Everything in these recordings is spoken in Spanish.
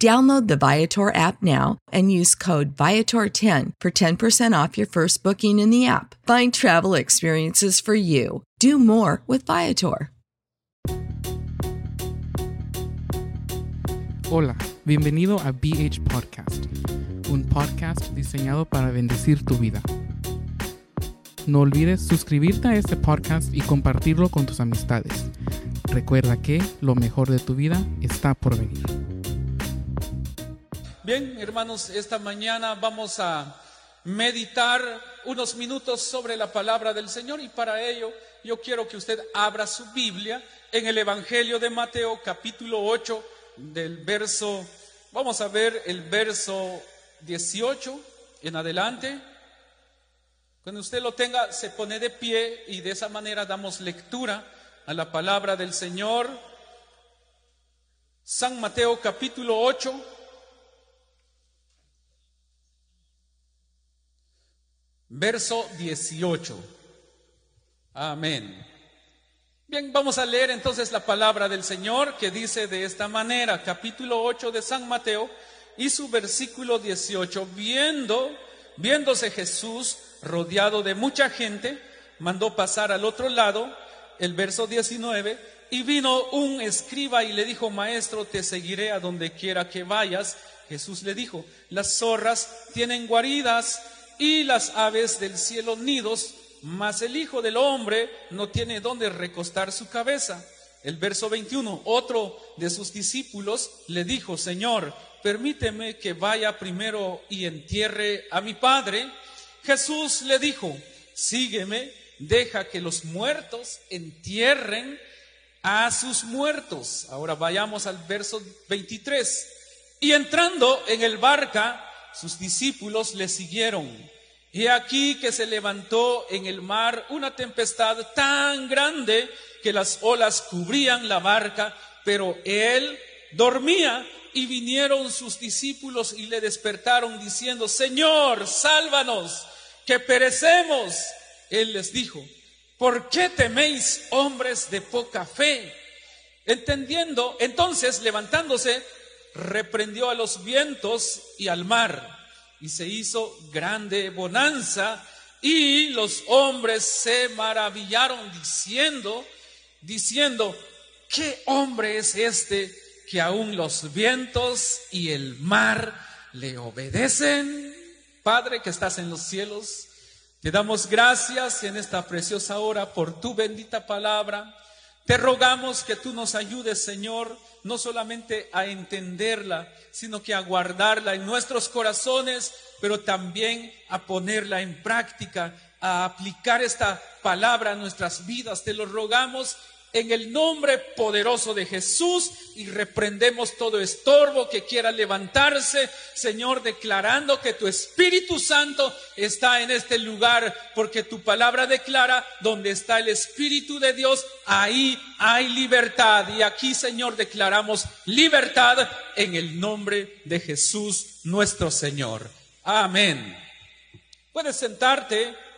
Download the Viator app now and use code Viator10 for 10% off your first booking in the app. Find travel experiences for you. Do more with Viator. Hola, bienvenido a BH Podcast, un podcast diseñado para bendecir tu vida. No olvides suscribirte a este podcast y compartirlo con tus amistades. Recuerda que lo mejor de tu vida está por venir. Bien, hermanos, esta mañana vamos a meditar unos minutos sobre la palabra del Señor y para ello yo quiero que usted abra su Biblia en el Evangelio de Mateo capítulo 8 del verso, vamos a ver el verso 18 en adelante. Cuando usted lo tenga, se pone de pie y de esa manera damos lectura a la palabra del Señor. San Mateo capítulo 8 verso 18. Amén. Bien, vamos a leer entonces la palabra del Señor que dice de esta manera, capítulo 8 de San Mateo y su versículo 18, viendo, viéndose Jesús rodeado de mucha gente, mandó pasar al otro lado, el verso 19, y vino un escriba y le dijo, maestro, te seguiré a donde quiera que vayas. Jesús le dijo, las zorras tienen guaridas y las aves del cielo nidos, mas el Hijo del Hombre no tiene dónde recostar su cabeza. El verso 21, otro de sus discípulos le dijo, Señor, permíteme que vaya primero y entierre a mi Padre. Jesús le dijo, sígueme, deja que los muertos entierren a sus muertos. Ahora vayamos al verso 23. Y entrando en el barca, sus discípulos le siguieron. Y aquí que se levantó en el mar una tempestad tan grande que las olas cubrían la barca, pero él dormía y vinieron sus discípulos y le despertaron diciendo, Señor, sálvanos, que perecemos. Él les dijo, ¿por qué teméis hombres de poca fe? Entendiendo, entonces levantándose, reprendió a los vientos y al mar y se hizo grande bonanza y los hombres se maravillaron diciendo, diciendo, ¿qué hombre es este que aún los vientos y el mar le obedecen? Padre que estás en los cielos, te damos gracias en esta preciosa hora por tu bendita palabra. Te rogamos que tú nos ayudes, Señor, no solamente a entenderla, sino que a guardarla en nuestros corazones, pero también a ponerla en práctica, a aplicar esta palabra a nuestras vidas. Te lo rogamos en el nombre poderoso de Jesús y reprendemos todo estorbo que quiera levantarse, Señor, declarando que tu Espíritu Santo está en este lugar, porque tu palabra declara, donde está el Espíritu de Dios, ahí hay libertad. Y aquí, Señor, declaramos libertad en el nombre de Jesús nuestro Señor. Amén. Puedes sentarte.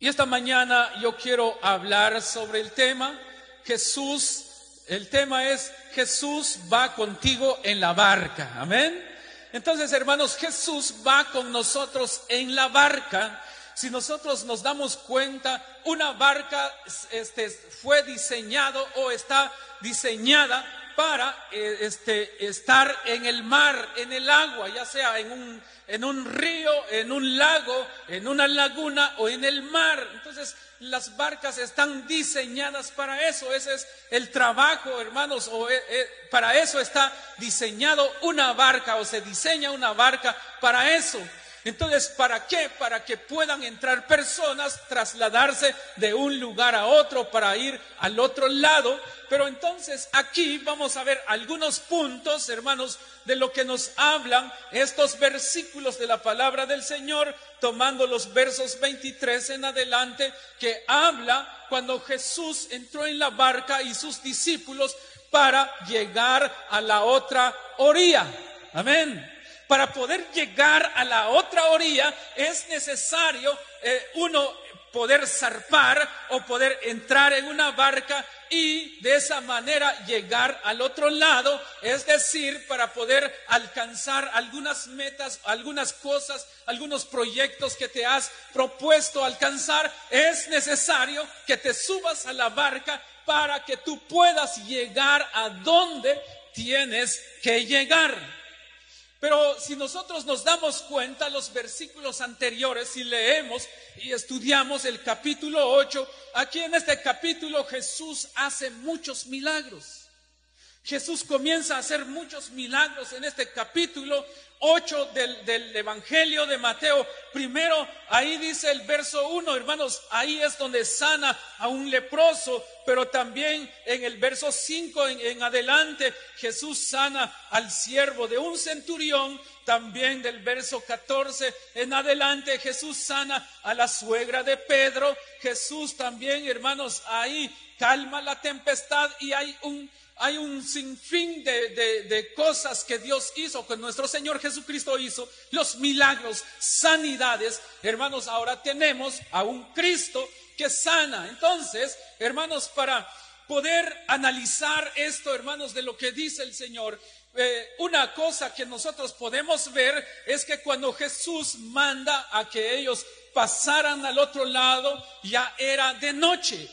Y esta mañana yo quiero hablar sobre el tema Jesús El tema es Jesús va contigo en la barca. Amén. Entonces, hermanos, Jesús va con nosotros en la barca. Si nosotros nos damos cuenta, una barca este, fue diseñado o está diseñada para eh, este, estar en el mar, en el agua, ya sea en un, en un río, en un lago, en una laguna o en el mar. Entonces, las barcas están diseñadas para eso. Ese es el trabajo, hermanos, o eh, eh, para eso está diseñado una barca o se diseña una barca para eso. Entonces, ¿para qué? Para que puedan entrar personas, trasladarse de un lugar a otro para ir al otro lado. Pero entonces aquí vamos a ver algunos puntos, hermanos, de lo que nos hablan estos versículos de la palabra del Señor, tomando los versos 23 en adelante, que habla cuando Jesús entró en la barca y sus discípulos para llegar a la otra orilla. Amén para poder llegar a la otra orilla es necesario eh, uno poder zarpar o poder entrar en una barca y de esa manera llegar al otro lado, es decir, para poder alcanzar algunas metas, algunas cosas, algunos proyectos que te has propuesto alcanzar, es necesario que te subas a la barca para que tú puedas llegar a donde tienes que llegar. Pero si nosotros nos damos cuenta, los versículos anteriores, si leemos y estudiamos el capítulo 8, aquí en este capítulo Jesús hace muchos milagros. Jesús comienza a hacer muchos milagros en este capítulo 8 del, Evangelio de Mateo. Primero, ahí dice el verso 1, hermanos, ahí es donde sana a un leproso, pero también en el verso 5 en, en adelante, Jesús sana al siervo de un centurión. También del verso 14 en adelante, Jesús sana a la suegra de Pedro. Jesús también, hermanos, ahí calma la tempestad y hay un hay un sinfín de, cosas que Dios hizo, que nuestro Señor Jesucristo hizo, los milagros, sanidades. Hermanos, ahora tenemos a un Cristo que sana. Entonces, hermanos, para poder analizar esto, hermanos, de lo que dice el Señor, eh, una cosa que nosotros podemos ver es que cuando Jesús manda a que ellos pasaran al otro lado, ya era de noche.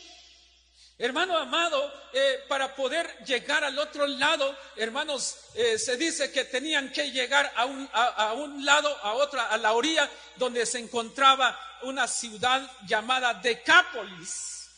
Hermano amado, eh, para poder llegar al otro lado, hermanos, eh, se dice que tenían que llegar a un, a, un, lado, a otra, a la orilla, donde se encontraba una ciudad llamada Decápolis.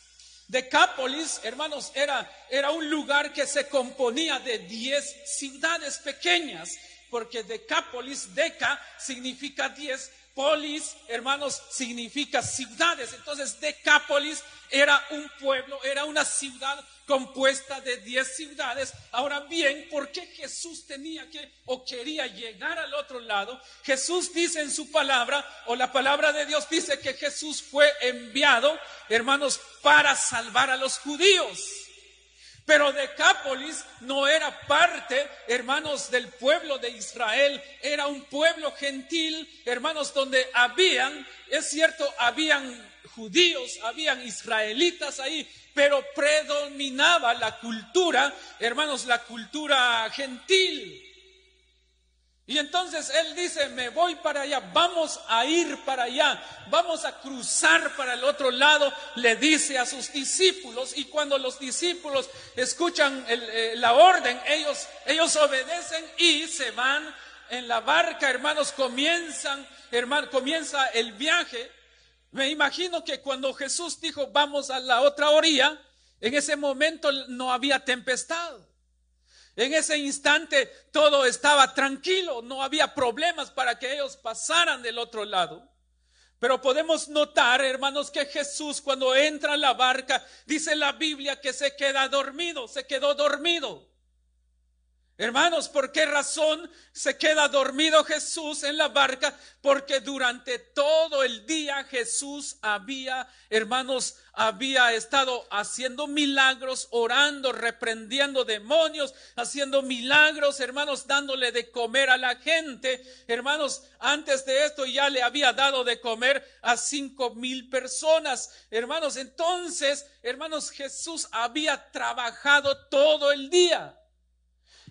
Decápolis, hermanos, era, era un lugar que se componía de diez ciudades pequeñas, porque Decápolis, Deca, significa diez, polis, hermanos, significa ciudades. Entonces, Decápolis era un pueblo, era una ciudad compuesta de diez ciudades. Ahora bien, ¿por qué Jesús tenía que o quería llegar al otro lado? Jesús dice en su palabra, o la palabra de Dios dice que Jesús fue enviado, hermanos, para salvar a los judíos. Pero Decápolis no era parte, hermanos, del pueblo de Israel, era un pueblo gentil, hermanos, donde habían, es cierto, habían judíos, habían israelitas ahí, pero predominaba la cultura, hermanos, la cultura gentil. Y entonces él dice, me voy para allá, vamos a ir para allá, vamos a cruzar para el otro lado, le dice a sus discípulos. Y cuando los discípulos escuchan eh, la orden, ellos, ellos obedecen y se van en la barca, hermanos, comienzan, hermano, comienza el viaje. Me imagino que cuando Jesús dijo, vamos a la otra orilla, en ese momento no había tempestad. En ese instante todo estaba tranquilo, no había problemas para que ellos pasaran del otro lado. Pero podemos notar, hermanos, que Jesús cuando entra a la barca, dice la Biblia que se queda dormido, se quedó dormido. Hermanos, ¿por qué razón se queda dormido Jesús en la barca? Porque durante todo el día Jesús había, hermanos, había estado haciendo milagros, orando, reprendiendo demonios, haciendo milagros, hermanos, dándole de comer a la gente. Hermanos, antes de esto ya le había dado de comer a cinco mil personas. Hermanos, entonces, hermanos, Jesús había trabajado todo el día.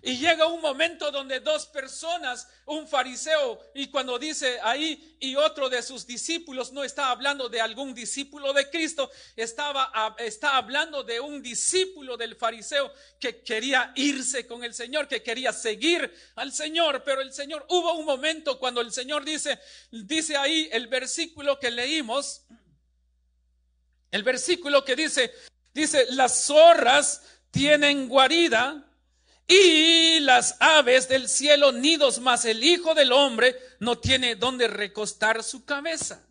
Y llega un momento donde dos personas, un fariseo, y cuando dice ahí, y otro de sus discípulos, no está hablando de algún discípulo de Cristo, estaba, está hablando de un discípulo del fariseo que quería irse con el Señor, que quería seguir al Señor, pero el Señor, hubo un momento cuando el Señor dice, dice ahí el versículo que leímos, el versículo que dice, dice, las zorras tienen guarida y las aves del cielo nidos, mas el Hijo del Hombre no tiene donde recostar su cabeza.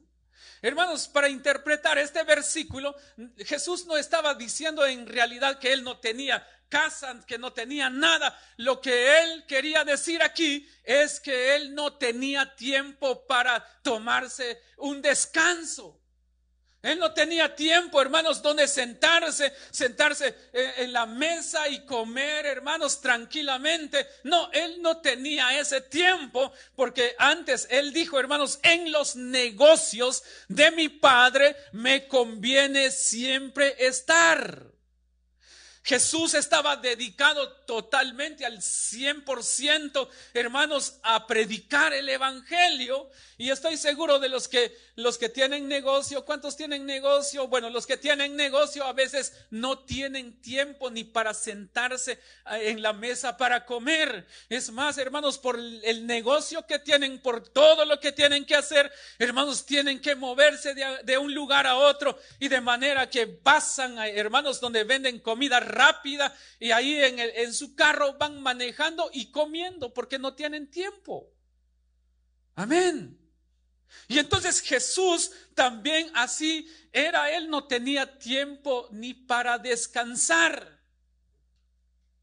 Hermanos, para interpretar este versículo, Jesús no estaba diciendo en realidad que él no tenía casa, que no tenía nada. Lo que él quería decir aquí es que él no tenía tiempo para tomarse un descanso. Él no tenía tiempo, hermanos, donde sentarse, sentarse eh, en la mesa y comer, hermanos, tranquilamente. No, él no tenía ese tiempo porque antes él dijo, hermanos, en los negocios de mi padre me conviene siempre estar. Jesús estaba dedicado totalmente al 100%, hermanos, a predicar el Evangelio. Y estoy seguro de los que, los que tienen negocio, ¿cuántos tienen negocio? Bueno, los que tienen negocio a veces no tienen tiempo ni para sentarse eh, en la mesa para comer. Es más, hermanos, por el negocio que tienen, por todo lo que tienen que hacer, hermanos, tienen que moverse de, un lugar a otro y de manera que pasan, hermanos, donde venden comida rápida y ahí en, en su carro van manejando y comiendo porque no tienen tiempo. Amén. Y entonces Jesús también así era, él no tenía tiempo ni para descansar.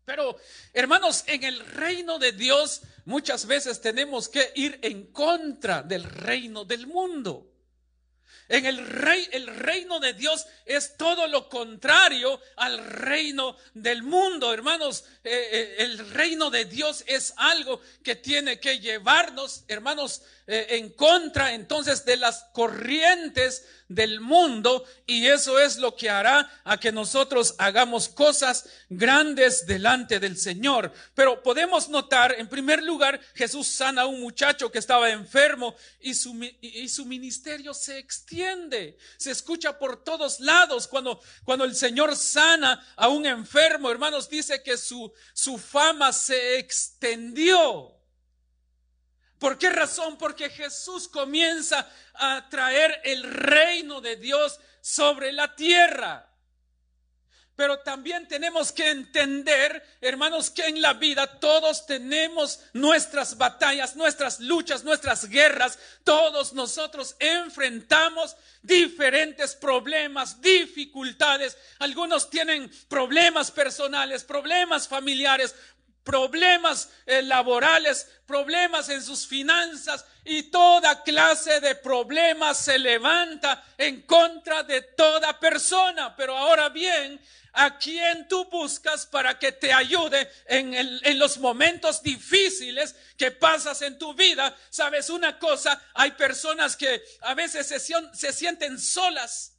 Pero, hermanos, en el reino de Dios muchas veces tenemos que ir en contra del reino del mundo. En el rey, el reino de Dios es todo lo contrario al reino del mundo, hermanos. Eh, eh, el reino de Dios es algo que tiene que llevarnos, hermanos, eh, en contra entonces de las corrientes del mundo y eso es lo que hará a que nosotros hagamos cosas grandes delante del Señor. Pero podemos notar, en primer lugar, Jesús sana a un muchacho que estaba enfermo y su, y su ministerio se extiende, se escucha por todos lados. Cuando, cuando el Señor sana a un enfermo, hermanos, dice que su, su fama se extendió. ¿Por qué razón? Porque Jesús comienza a traer el reino de Dios sobre la tierra. Pero también tenemos que entender, hermanos, que en la vida todos tenemos nuestras batallas, nuestras luchas, nuestras guerras. Todos nosotros enfrentamos diferentes problemas, dificultades. Algunos tienen problemas personales, problemas familiares, problemas eh, laborales, problemas en sus finanzas y toda clase de problemas se levanta en contra de toda persona. Pero ahora bien, ¿a quién tú buscas para que te ayude en, los momentos difíciles que pasas en tu vida? ¿Sabes una cosa? Hay personas que a veces se, se sienten solas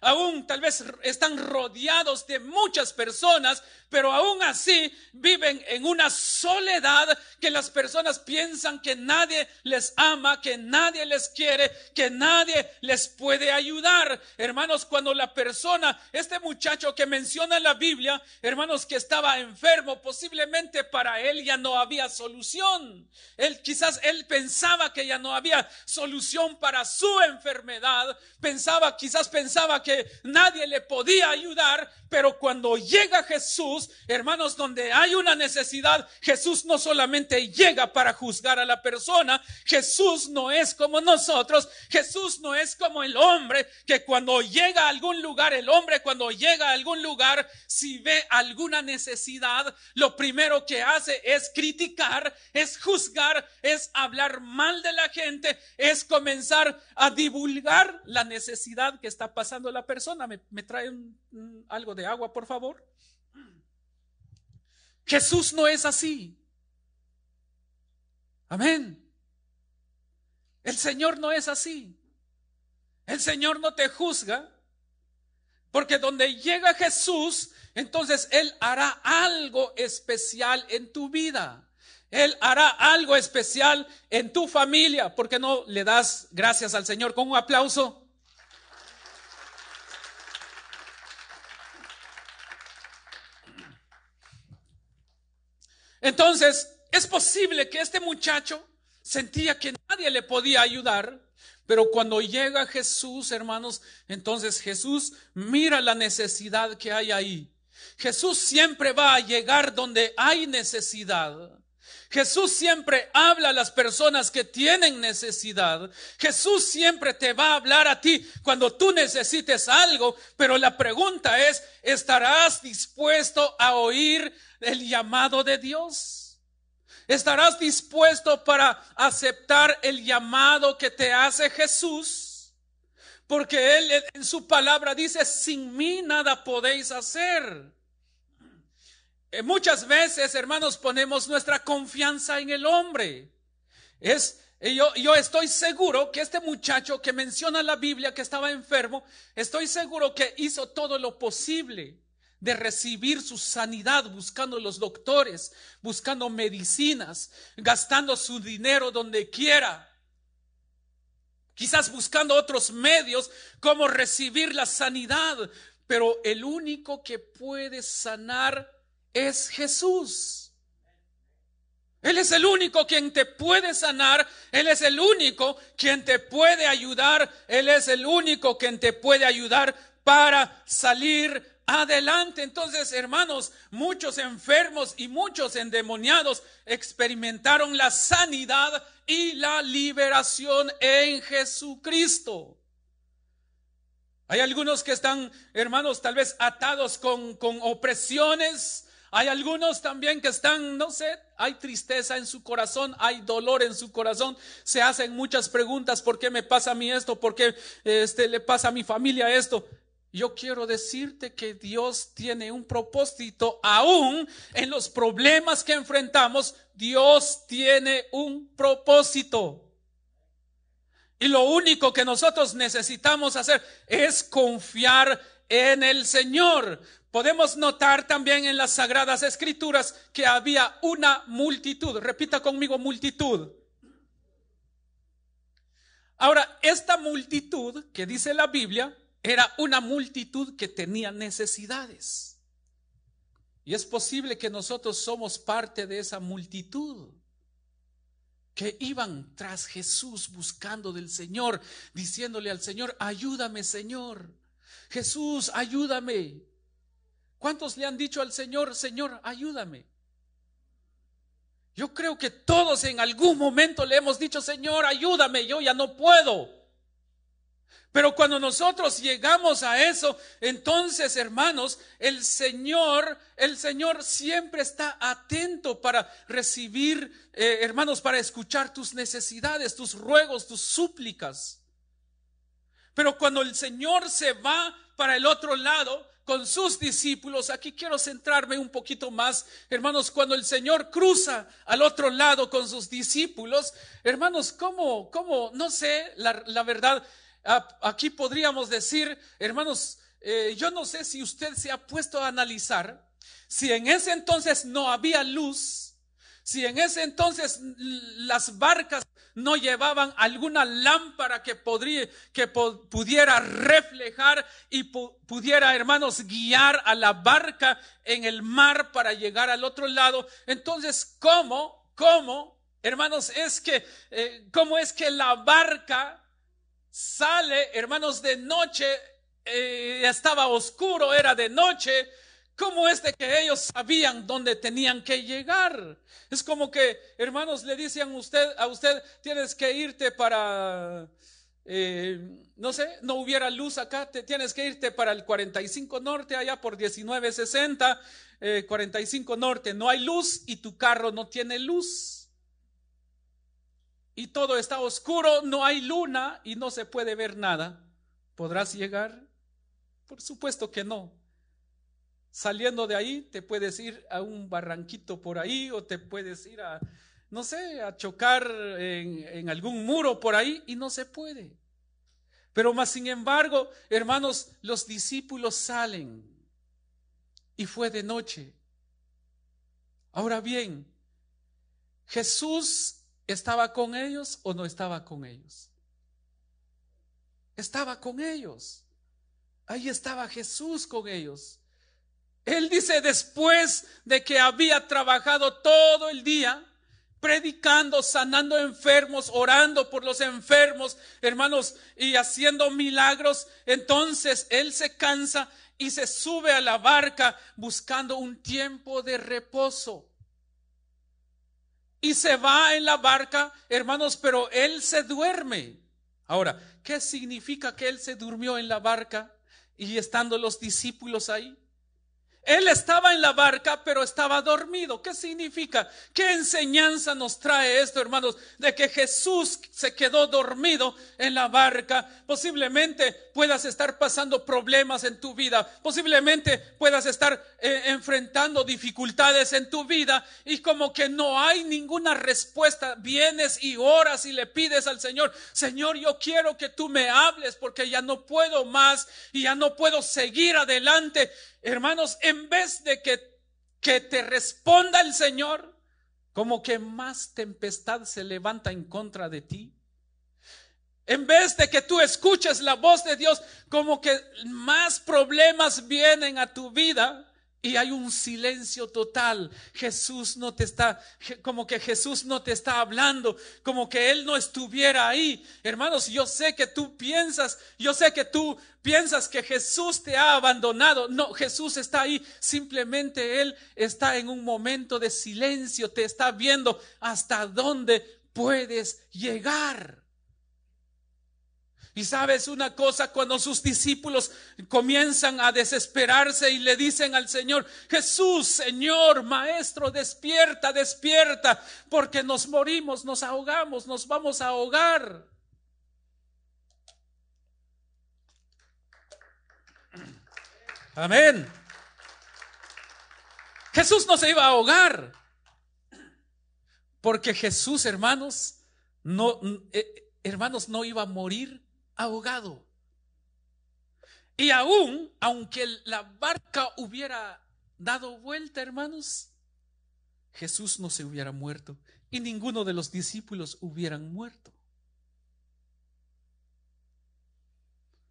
aún tal vez están rodeados de muchas personas, pero aún así viven en una soledad que las personas piensan que nadie les ama, que nadie les quiere, que nadie les puede ayudar. Hermanos, cuando la persona, este muchacho que menciona en la Biblia, hermanos, que estaba enfermo, posiblemente para él ya no había solución. Él quizás él pensaba que ya no había solución para su enfermedad, pensaba, quizás pensaba que nadie le podía ayudar, Pero cuando llega Jesús, hermanos, donde hay una necesidad, Jesús no solamente llega para juzgar a la persona, Jesús no es como nosotros, Jesús no es como el hombre, que cuando llega a algún lugar, el hombre cuando llega a algún lugar, si ve alguna necesidad, lo primero que hace es criticar, es juzgar, es hablar mal de la gente, es comenzar a divulgar la necesidad que está pasando la persona. ¿Me, me traen algo de agua, por favor? Jesús no es así. Amén. El Señor no es así. El Señor no te juzga. Porque donde llega Jesús, entonces Él hará algo especial en tu vida. Él hará algo especial en tu familia. ¿Por qué no le das gracias al Señor con un aplauso? Entonces, es posible que este muchacho sentía que nadie le podía ayudar, pero cuando llega Jesús, hermanos, entonces Jesús mira la necesidad que hay ahí. Jesús siempre va a llegar donde hay necesidad. Jesús siempre habla a las personas que tienen necesidad. Jesús siempre te va a hablar a ti cuando tú necesites algo, pero la pregunta es, ¿estarás dispuesto a oír el llamado de Dios? ¿Estarás dispuesto para aceptar el llamado que te hace Jesús? Porque Él en su palabra dice, sin mí nada podéis hacer. Eh, muchas veces, hermanos, ponemos nuestra confianza en el hombre. Es, yo, yo estoy seguro que este muchacho que menciona la Biblia que estaba enfermo, estoy seguro que hizo todo lo posible de recibir su sanidad buscando los doctores, buscando medicinas, gastando su dinero donde quiera. Quizás buscando otros medios como recibir la sanidad, pero el único que puede sanar es Jesús. Él es el único quien te puede sanar, Él es el único quien te puede ayudar, Él es el único quien te puede ayudar para salir adelante. Entonces, hermanos, muchos enfermos y muchos endemoniados experimentaron la sanidad y la liberación en Jesucristo. Hay algunos que están, hermanos, tal vez atados con, con opresiones, hay algunos también que están, no sé, hay tristeza en su corazón, hay dolor en su corazón, se hacen muchas preguntas, ¿por qué me pasa a mí esto? ¿Por qué este, le pasa a mi familia esto? Yo quiero decirte que Dios tiene un propósito aún en los problemas que enfrentamos. Dios tiene un propósito. Y lo único que nosotros necesitamos hacer es confiar en el Señor. Podemos notar también en las sagradas escrituras que había una multitud. Repita conmigo multitud. Ahora, esta multitud que dice la Biblia era una multitud que tenía necesidades. Y es posible que nosotros somos parte de esa multitud que iban tras Jesús buscando del Señor, diciéndole al Señor, ayúdame Señor. Jesús, ayúdame. ¿Cuántos le han dicho al Señor, Señor, ayúdame? Yo creo que todos en algún momento le hemos dicho, Señor, ayúdame, yo ya no puedo. Pero cuando nosotros llegamos a eso, entonces, hermanos, el Señor, el Señor siempre está atento para recibir, eh, hermanos, para escuchar tus necesidades, tus ruegos, tus súplicas. Pero cuando el Señor se va para el otro lado, con sus discípulos. Aquí quiero centrarme un poquito más, hermanos, cuando el Señor cruza al otro lado con sus discípulos, hermanos, ¿cómo, cómo, no sé, la, verdad, aquí podríamos decir, hermanos, eh, yo no sé si usted se ha puesto a analizar, si en ese entonces no había luz, si en ese entonces las barcas no llevaban alguna lámpara que, pudiera reflejar y pudiera, hermanos, guiar a la barca en el mar para llegar al otro lado, entonces, ¿cómo? ¿Cómo? Hermanos, es que, eh, ¿cómo es que la barca sale, hermanos, de noche eh, estaba oscuro, era de noche, ¿cómo es de que ellos sabían dónde tenían que llegar? Es como que, hermanos, le decían usted, a usted, tienes que irte para, eh, no sé, no hubiera luz acá, te, tienes que irte para el 45 norte, allá por 1960, 45 norte, no hay luz y tu carro no tiene luz y todo está oscuro, no hay luna y no se puede ver nada, ¿podrás llegar? Por supuesto que no. Saliendo de ahí, te puedes ir a un barranquito por ahí o te puedes ir a, no sé, a chocar en, en algún muro por ahí y no se puede. Pero más sin embargo, hermanos, los discípulos salen y fue de noche. Ahora bien, Jesús ¿Estaba con ellos o no estaba con ellos? Estaba con ellos. Ahí estaba Jesús con ellos. Él dice, después de que había trabajado todo el día, predicando, sanando enfermos, orando por los enfermos, hermanos, y haciendo milagros, entonces Él se cansa y se sube a la barca buscando un tiempo de reposo y se va en la barca, hermanos, pero él se duerme. Ahora, ¿qué significa que él se durmió en la barca y estando los discípulos ahí? Él estaba en la barca, pero estaba dormido. ¿Qué significa? ¿Qué enseñanza nos trae esto, hermanos? De que Jesús se quedó dormido en la barca. Posiblemente puedas estar pasando problemas en tu vida. Posiblemente puedas estar eh, enfrentando dificultades en tu vida y como que no hay ninguna respuesta. Vienes y oras y le pides al Señor, Señor, yo quiero que tú me hables porque ya no puedo más y ya no puedo seguir adelante. Hermanos, en vez de que, que te responda el Señor, como que más tempestad se levanta en contra de ti. En vez de que tú escuches la voz de Dios, como que más problemas vienen a tu vida y hay un silencio total. Jesús no te está, como que Jesús no te está hablando, como que Él no estuviera ahí. Hermanos, yo sé que tú piensas, yo sé que tú piensas que Jesús te ha abandonado. No, Jesús está ahí. Simplemente Él está en un momento de silencio, te está viendo hasta dónde puedes llegar. Y sabes una cosa, cuando sus discípulos comienzan a desesperarse y le dicen al Señor, Jesús, Señor, Maestro, despierta, despierta, porque nos morimos, nos ahogamos, nos vamos a ahogar. Amén. Jesús no se iba a ahogar, porque Jesús, hermanos, no, eh, hermanos, no iba a morir ahogado. Y aún, aunque la barca hubiera dado vuelta, hermanos, Jesús no se hubiera muerto y ninguno de los discípulos hubieran muerto.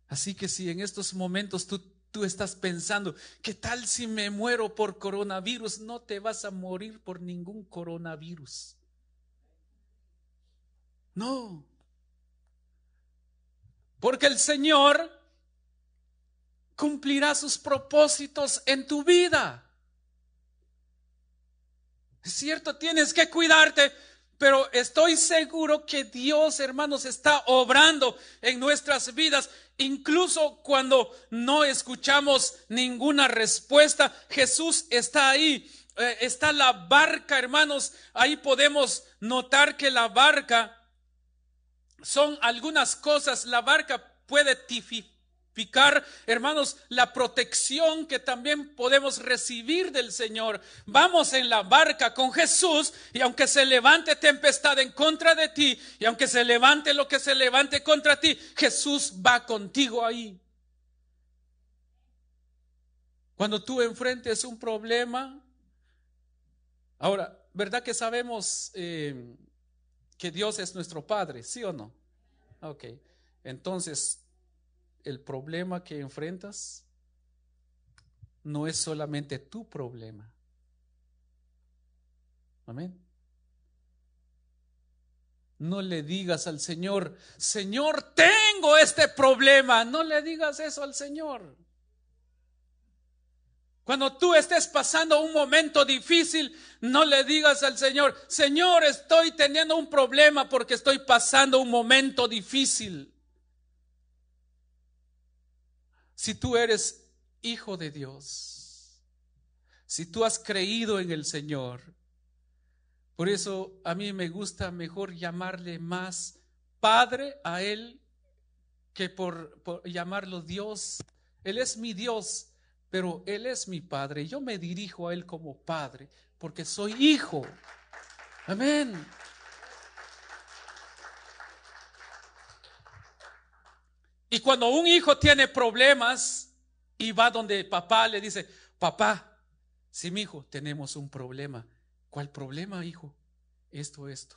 Así que si en estos momentos tú, tú estás pensando, ¿qué tal si me muero por coronavirus? No te vas a morir por ningún coronavirus. No, porque el Señor cumplirá sus propósitos en tu vida. Es cierto, tienes que cuidarte, pero estoy seguro que Dios, hermanos, está obrando en nuestras vidas. Incluso cuando no escuchamos ninguna respuesta, Jesús está ahí. Eh, está la barca, hermanos. Ahí podemos notar que la barca son algunas cosas. La barca puede tipificar, hermanos, la protección que también podemos recibir del Señor. Vamos en la barca con Jesús y aunque se levante tempestad en contra de ti y aunque se levante lo que se levante contra ti, Jesús va contigo ahí. Cuando tú enfrentes un problema, ahora, ¿verdad que sabemos eh, que Dios es nuestro Padre, ¿sí o no? Ok, entonces el problema que enfrentas no es solamente tu problema. Amén. No le digas al Señor, Señor, tengo este problema. No le digas eso al Señor. Cuando tú estés pasando un momento difícil, no le digas al Señor, Señor, estoy teniendo un problema porque estoy pasando un momento difícil. Si tú eres hijo de Dios, si tú has creído en el Señor, por eso a mí me gusta mejor llamarle más Padre a Él que por, llamarlo Dios. Él es mi Dios, pero Él es mi Padre. Yo me dirijo a Él como Padre porque soy hijo. Amén. Y cuando un hijo tiene problemas y va donde papá le dice, papá, si mi hijo tenemos un problema, ¿Cuál problema, hijo? Esto, esto.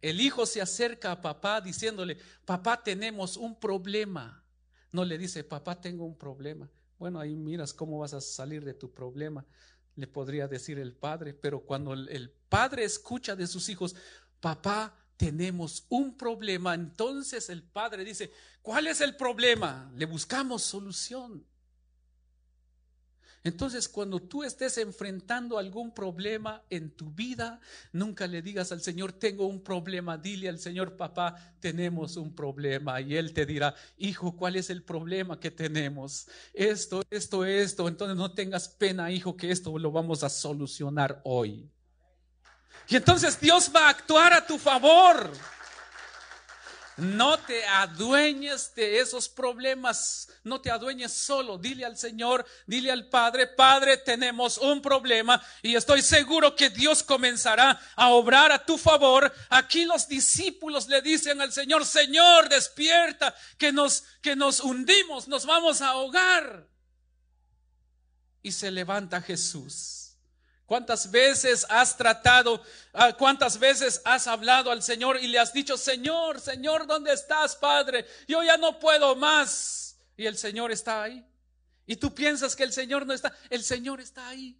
El hijo se acerca a papá diciéndole, papá, tenemos un problema. No le dice, papá, tengo un problema. Bueno, ahí miras cómo vas a salir de tu problema, le podría decir el padre, pero cuando el padre escucha de sus hijos, papá, tenemos un problema, entonces el padre dice, ¿cuál es el problema? Le buscamos solución. Entonces, cuando tú estés enfrentando algún problema en tu vida, nunca le digas al Señor, tengo un problema. Dile al Señor, papá, tenemos un problema. Y Él te dirá, hijo, ¿cuál es el problema que tenemos? Esto, esto, esto. Entonces, no tengas pena, hijo, que esto lo vamos a solucionar hoy. Y entonces Dios va a actuar a tu favor. No te adueñes de esos problemas, no te adueñes solo. Dile al Señor, dile al Padre, Padre, tenemos un problema y estoy seguro que Dios comenzará a obrar a tu favor. Aquí los discípulos le dicen al Señor, Señor, despierta, que nos, que nos hundimos, nos vamos a ahogar. Y se levanta Jesús ¿Cuántas veces has tratado, ah, cuántas veces has hablado al Señor y le has dicho, Señor, Señor, ¿dónde estás, Padre? Yo ya no puedo más. Y el Señor está ahí. Y tú piensas que el Señor no está. El Señor está ahí.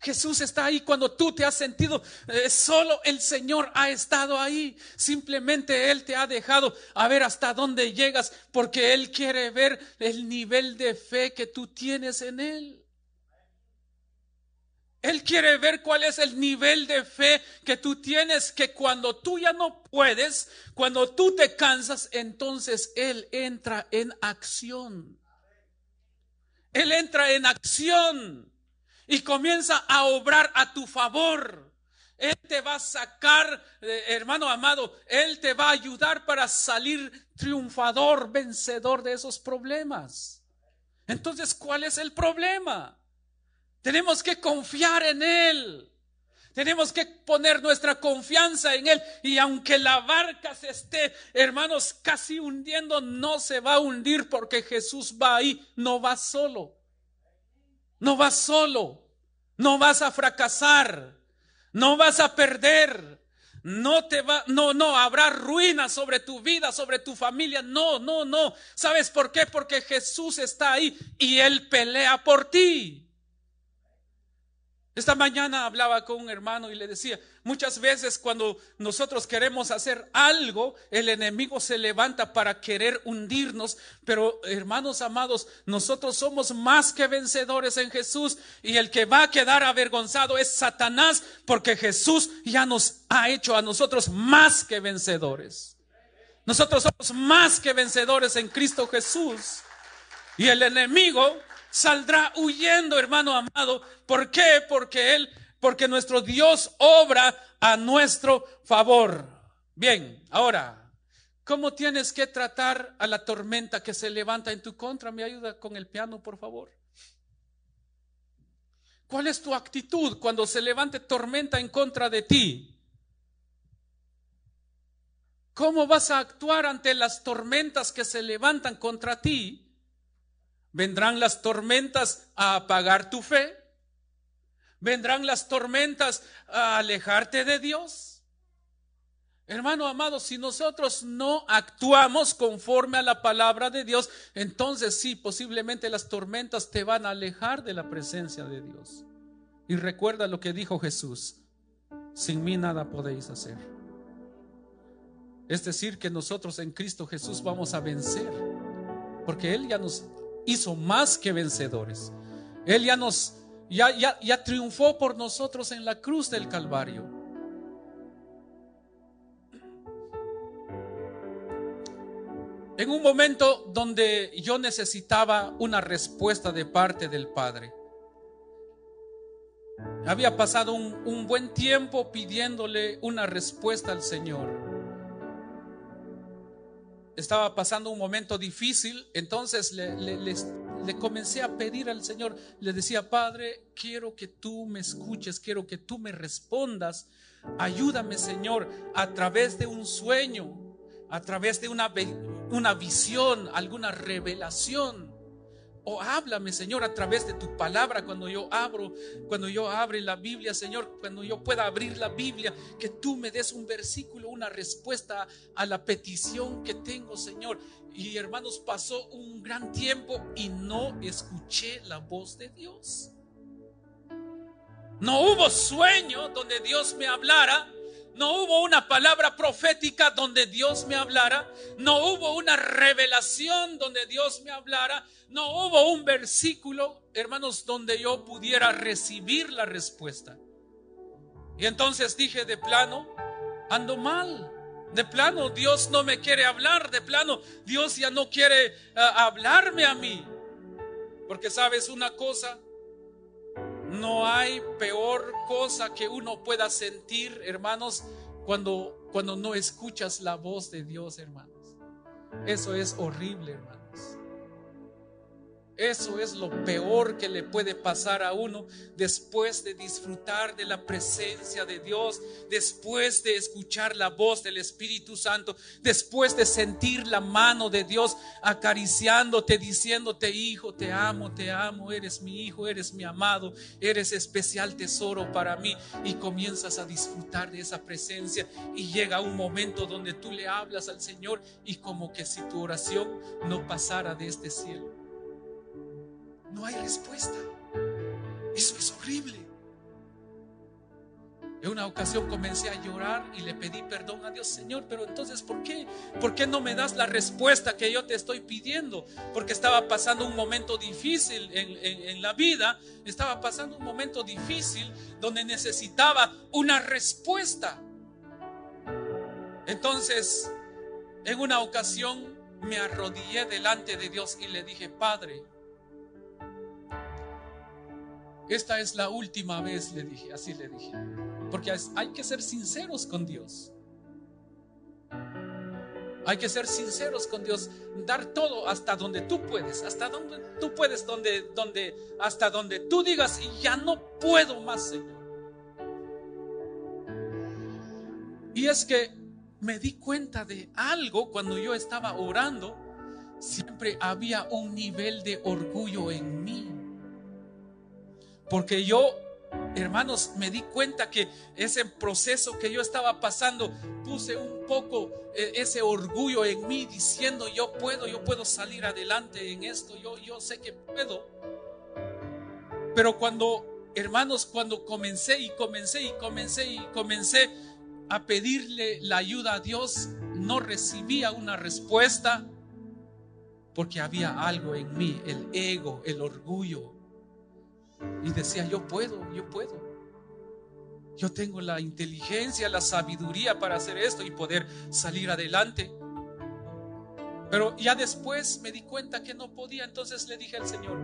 Jesús está ahí cuando tú te has sentido eh, solo. El Señor ha estado ahí. Simplemente Él te ha dejado a ver hasta dónde llegas porque Él quiere ver el nivel de fe que tú tienes en Él. Él quiere ver cuál es el nivel de fe que tú tienes, que cuando tú ya no puedes, cuando tú te cansas, entonces Él entra en acción. Él entra en acción y comienza a obrar a tu favor. Él te va a sacar, eh, hermano amado, Él te va a ayudar para salir triunfador, vencedor de esos problemas. Entonces, ¿cuál es el problema? Tenemos que confiar en Él. Tenemos que poner nuestra confianza en Él. Y aunque la barca se esté, hermanos, casi hundiendo, no se va a hundir porque Jesús va ahí. No va solo. No va solo. No vas a fracasar. No vas a perder. No te va, no, no, habrá ruina sobre tu vida, sobre tu familia. No, no, no. ¿Sabes por qué? Porque Jesús está ahí y Él pelea por ti. Esta mañana hablaba con un hermano y le decía, muchas veces cuando nosotros queremos hacer algo, el enemigo se levanta para querer hundirnos, pero hermanos amados, nosotros somos más que vencedores en Jesús y el que va a quedar avergonzado es Satanás porque Jesús ya nos ha hecho a nosotros más que vencedores. Nosotros somos más que vencedores en Cristo Jesús y el enemigo saldrá huyendo, hermano amado. ¿Por qué? Porque Él, porque nuestro Dios obra a nuestro favor. Bien, ahora, ¿cómo tienes que tratar a la tormenta que se levanta en tu contra? ¿Me ayuda con el piano, por favor? ¿Cuál es tu actitud cuando se levante tormenta en contra de ti? ¿Cómo vas a actuar ante las tormentas que se levantan contra ti? Vendrán las tormentas a apagar tu fe. Vendrán las tormentas a alejarte de Dios. Hermano amado, si nosotros no actuamos conforme a la palabra de Dios, entonces sí, posiblemente las tormentas te van a alejar de la presencia de Dios. Y recuerda lo que dijo Jesús, sin mí nada podéis hacer. Es decir, que nosotros en Cristo Jesús vamos a vencer, porque Él ya nos hizo más que vencedores. Él ya nos, ya, ya, ya triunfó por nosotros en la cruz del Calvario. En un momento donde yo necesitaba una respuesta de parte del Padre. Había pasado un, un, buen tiempo pidiéndole una respuesta al Señor estaba pasando un momento difícil, entonces le, le, comencé a pedir al Señor, le decía, Padre, quiero que tú me escuches, quiero que tú me respondas, ayúdame Señor a través de un sueño, a través de una, una visión, alguna revelación. O háblame, Señor, a través de tu palabra cuando yo abro, cuando yo abre la Biblia, Señor, cuando yo pueda abrir la Biblia, que tú me des un versículo, una respuesta a la petición que tengo, Señor. Y hermanos, pasó un gran tiempo y no escuché la voz de Dios. No hubo sueño donde Dios me hablara no hubo una palabra profética donde Dios me hablara. No hubo una revelación donde Dios me hablara. No hubo un versículo, hermanos, donde yo pudiera recibir la respuesta. Y entonces dije de plano, ando mal. De plano, Dios no me quiere hablar. De plano, Dios ya no quiere eh, hablarme a mí. Porque sabes una cosa, no hay peor cosa que uno pueda sentir, hermanos, cuando, cuando no escuchas la voz de Dios, hermanos. Eso es horrible, hermanos. Eso es lo peor que le puede pasar a uno después de disfrutar de la presencia de Dios, después de escuchar la voz del Espíritu Santo, después de sentir la mano de Dios acariciándote, diciéndote, hijo, te amo, te amo, eres mi hijo, eres mi amado, eres especial tesoro para mí y comienzas a disfrutar de esa presencia y llega un momento donde tú le hablas al Señor y como que si tu oración no pasara de este cielo no hay respuesta. Eso es horrible. En una ocasión comencé a llorar y le pedí perdón a Dios, Señor, pero entonces, ¿por qué? ¿Por qué no me das la respuesta que yo te estoy pidiendo? Porque estaba pasando un momento difícil en, en la vida, estaba pasando un momento difícil donde necesitaba una respuesta. Entonces, en una ocasión me arrodillé delante de Dios y le dije, Padre, esta es la última vez, le dije, así le dije. Porque hay que ser sinceros con Dios. Hay que ser sinceros con Dios, dar todo hasta donde tú puedes, hasta donde tú puedes, donde, donde, hasta donde tú digas, y ya no puedo más, Señor. Y es que me di cuenta de algo cuando yo estaba orando, siempre había un nivel de orgullo en mí. Porque yo, hermanos, me di cuenta que ese proceso que yo estaba pasando, puse un poco eh, ese orgullo en mí diciendo, yo puedo, yo puedo salir adelante en esto, yo, yo sé que puedo. Pero cuando, hermanos, cuando comencé y comencé y comencé y comencé a pedirle la ayuda a Dios, no recibía una respuesta porque había algo en mí, el ego, el orgullo, y decía, yo puedo, yo puedo. Yo tengo la inteligencia, la sabiduría para hacer esto y poder salir adelante. Pero ya después me di cuenta que no podía, entonces le dije al Señor,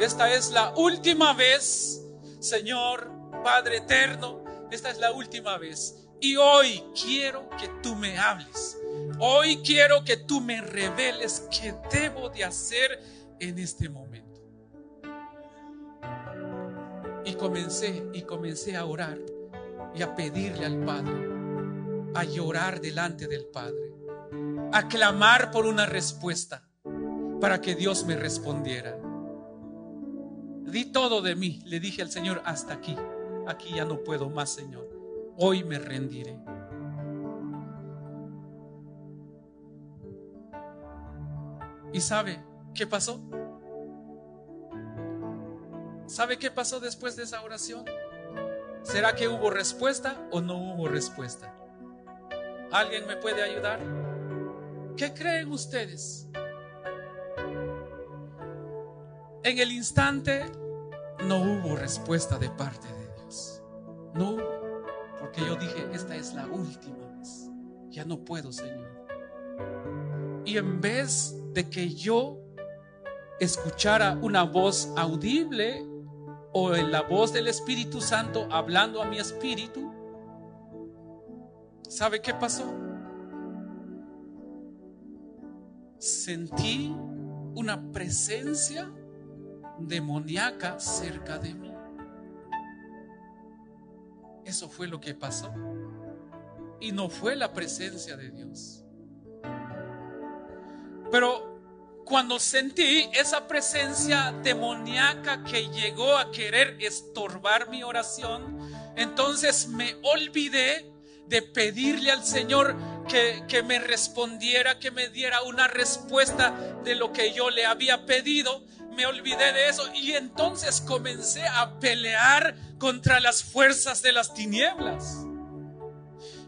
esta es la última vez, Señor, Padre eterno, esta es la última vez. Y hoy quiero que tú me hables. Hoy quiero que tú me reveles qué debo de hacer en este momento. Comencé y comencé a orar y a pedirle al Padre, a llorar delante del Padre, a clamar por una respuesta para que Dios me respondiera. Di todo de mí, le dije al Señor, hasta aquí, aquí ya no puedo más, Señor. Hoy me rendiré. ¿Y sabe qué pasó? ¿Sabe qué pasó después de esa oración? ¿Será que hubo respuesta o no hubo respuesta? ¿Alguien me puede ayudar? ¿Qué creen ustedes? En el instante no hubo respuesta de parte de Dios. No hubo. Porque yo dije, esta es la última vez. Ya no puedo, Señor. Y en vez de que yo escuchara una voz audible o en la voz del Espíritu Santo hablando a mi espíritu, ¿sabe qué pasó? Sentí una presencia demoníaca cerca de mí. Eso fue lo que pasó. Y no fue la presencia de Dios. Pero cuando sentí esa presencia demoníaca que llegó a querer estorbar mi oración, entonces me olvidé de pedirle al Señor que, que, me respondiera, que me diera una respuesta de lo que yo le había pedido. Me olvidé de eso y entonces comencé a pelear contra las fuerzas de las tinieblas.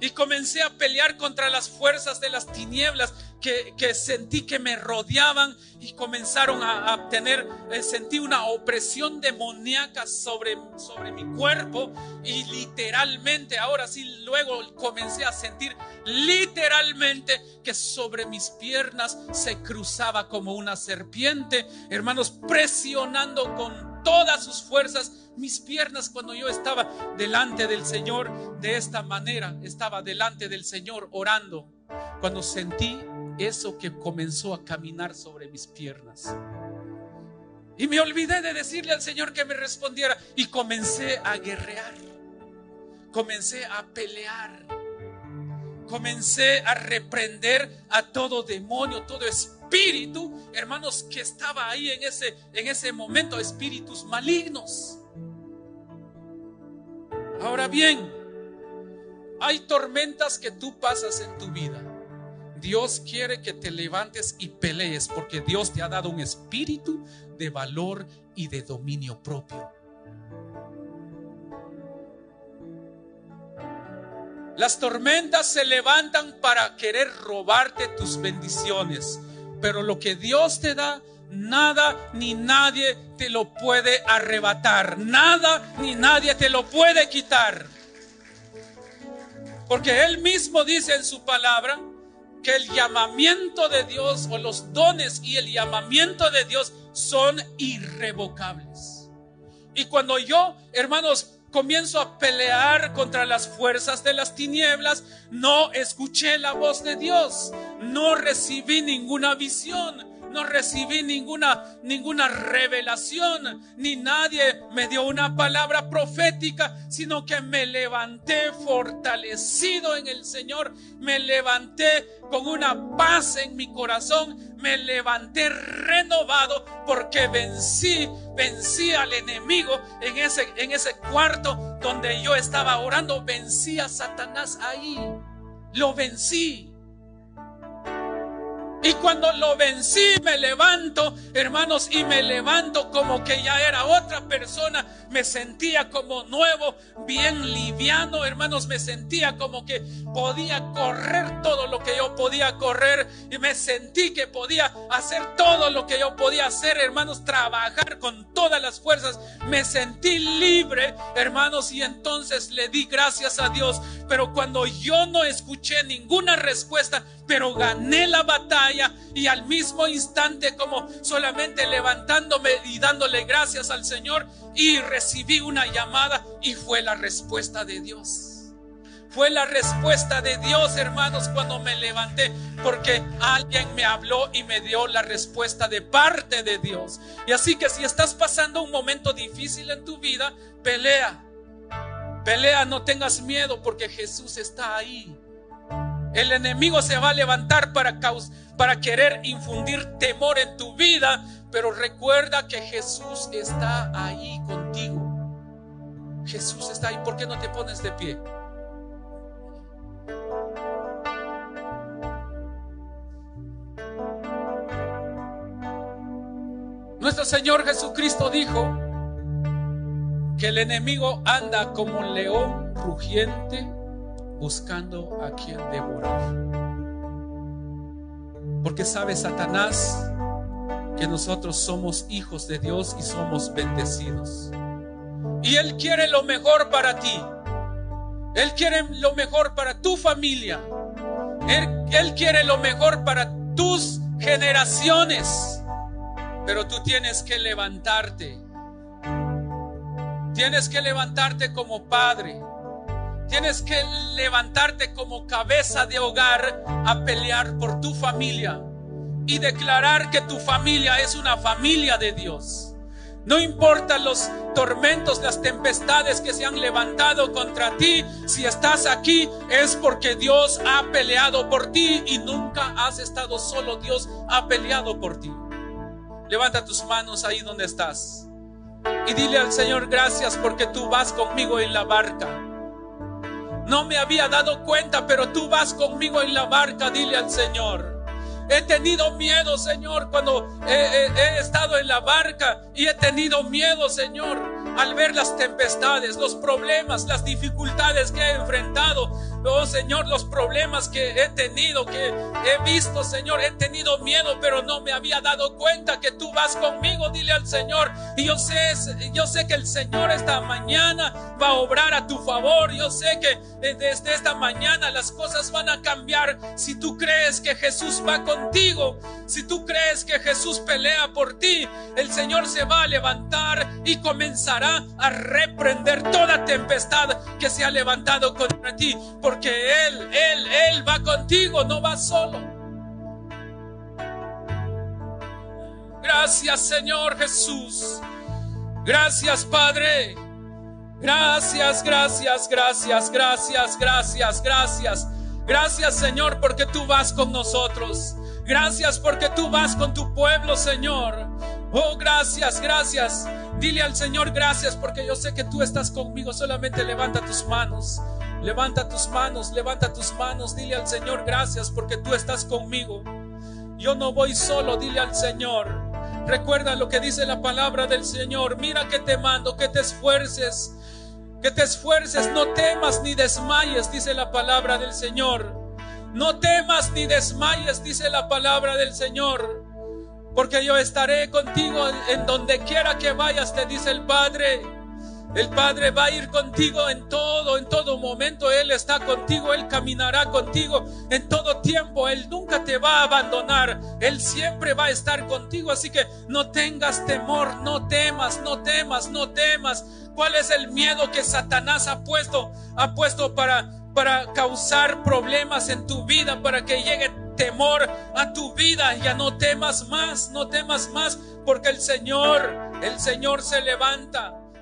Y comencé a pelear contra las fuerzas de las tinieblas que, sentí que me rodeaban y comenzaron a, tener, eh, sentí una opresión demoníaca sobre, sobre mi cuerpo y literalmente, ahora sí, luego comencé a sentir literalmente que sobre mis piernas se cruzaba como una serpiente, hermanos, presionando con todas sus fuerzas mis piernas cuando yo estaba delante del Señor de esta manera, estaba delante del Señor orando, cuando sentí eso que comenzó a caminar sobre mis piernas. Y me olvidé de decirle al Señor que me respondiera y comencé a guerrear. Comencé a pelear. Comencé a reprender a todo demonio, todo espíritu, hermanos, que estaba ahí en ese, en ese momento, espíritus malignos. Ahora bien, hay tormentas que tú pasas en tu vida Dios quiere que te levantes y pelees porque Dios te ha dado un espíritu de valor y de dominio propio. Las tormentas se levantan para querer robarte tus bendiciones, pero lo que Dios te da, nada ni nadie te lo puede arrebatar, nada ni nadie te lo puede quitar. Porque Él mismo dice en su palabra, que el llamamiento de Dios o los dones y el llamamiento de Dios son irrevocables. Y cuando yo, hermanos, comienzo a pelear contra las fuerzas de las tinieblas, no escuché la voz de Dios, no recibí ninguna visión, no recibí ninguna, ninguna revelación, ni nadie me dio una palabra profética, sino que me levanté fortalecido en el Señor, me levanté con una paz en mi corazón, me levanté renovado porque vencí, vencí al enemigo en ese, en ese cuarto donde yo estaba orando, vencí a Satanás ahí, lo vencí. Y cuando lo vencí, me levanto, hermanos, y me levanto como que ya era otra persona. Me sentía como nuevo, bien liviano, hermanos. Me sentía como que podía correr todo lo que yo podía correr. Y me sentí que podía hacer todo lo que yo podía hacer, hermanos. Trabajar con todas las fuerzas. Me sentí libre, hermanos. Y entonces le di gracias a Dios. Pero cuando yo no escuché ninguna respuesta, pero gané la batalla y al mismo instante como solamente levantándome y dándole gracias al Señor y recibí una llamada y fue la respuesta de Dios. Fue la respuesta de Dios, hermanos, cuando me levanté, porque alguien me habló y me dio la respuesta de parte de Dios. Y así que si estás pasando un momento difícil en tu vida, pelea. Pelea, no tengas miedo porque Jesús está ahí. El enemigo se va a levantar para, para querer infundir temor en tu vida, pero recuerda que Jesús está ahí contigo. Jesús está ahí. ¿Por qué no te pones de pie? Nuestro Señor Jesucristo dijo que el enemigo anda como un león rugiente buscando a quien devorar. Porque sabe Satanás que nosotros somos hijos de Dios y somos bendecidos. Y Él quiere lo mejor para ti. Él quiere lo mejor para tu familia. Él, Él quiere lo mejor para tus generaciones. Pero tú tienes que levantarte. Tienes que levantarte como padre. Tienes que levantarte como cabeza de hogar a pelear por tu familia y declarar que tu familia es una familia de Dios. No importa los tormentos, las tempestades que se han levantado contra ti, si estás aquí es porque Dios ha peleado por ti y nunca has estado solo, Dios ha peleado por ti. Levanta tus manos ahí donde estás y dile al Señor gracias porque tú vas conmigo en la barca. No me había dado cuenta, pero tú vas conmigo en la barca, dile al Señor. He tenido miedo, Señor, cuando he, estado en la barca y he tenido miedo, Señor, al ver las tempestades, los problemas, las dificultades que he enfrentado. Oh Señor, los problemas que he tenido, que he visto, Señor, he tenido miedo, pero no me había dado cuenta que tú vas conmigo. Dile al Señor. Y yo sé, yo sé que el Señor esta mañana va a obrar a tu favor. Yo sé que eh, desde esta mañana las cosas van a cambiar si tú crees que Jesús va contigo. Si tú crees que Jesús pelea por ti, el Señor se va a levantar y comenzará a reprender toda tempestad que se ha levantado contra ti Él, Él, Él va contigo, no va solo. Gracias Señor Jesús. Gracias Padre. Gracias, gracias, gracias, gracias, gracias, gracias. Gracias Señor porque tú vas con nosotros. Gracias porque tú vas con tu pueblo Señor. Oh, gracias, gracias. Dile al Señor gracias porque yo sé que tú estás conmigo. Solamente levanta tus manos. Levanta tus manos, levanta tus manos, dile al Señor gracias porque tú estás conmigo. Yo no voy solo, dile al Señor. Recuerda lo que dice la palabra del Señor. Mira que te mando, que te esfuerces, que te esfuerces, no temas ni desmayes, dice la palabra del Señor. No temas ni desmayes, dice la palabra del Señor. Porque yo estaré contigo en donde quiera que vayas, te dice el Padre. El Padre va a ir contigo en todo, en todo momento. Él está contigo, Él caminará contigo en todo tiempo. Él nunca te va a abandonar. Él siempre va a estar contigo. Así que no tengas temor, no temas, no temas, no temas. ¿Cuál es el miedo que Satanás ha puesto? Ha puesto para, para causar problemas en tu vida, para que llegue temor a tu vida. Ya no temas más, no temas más, porque el Señor, el Señor se levanta.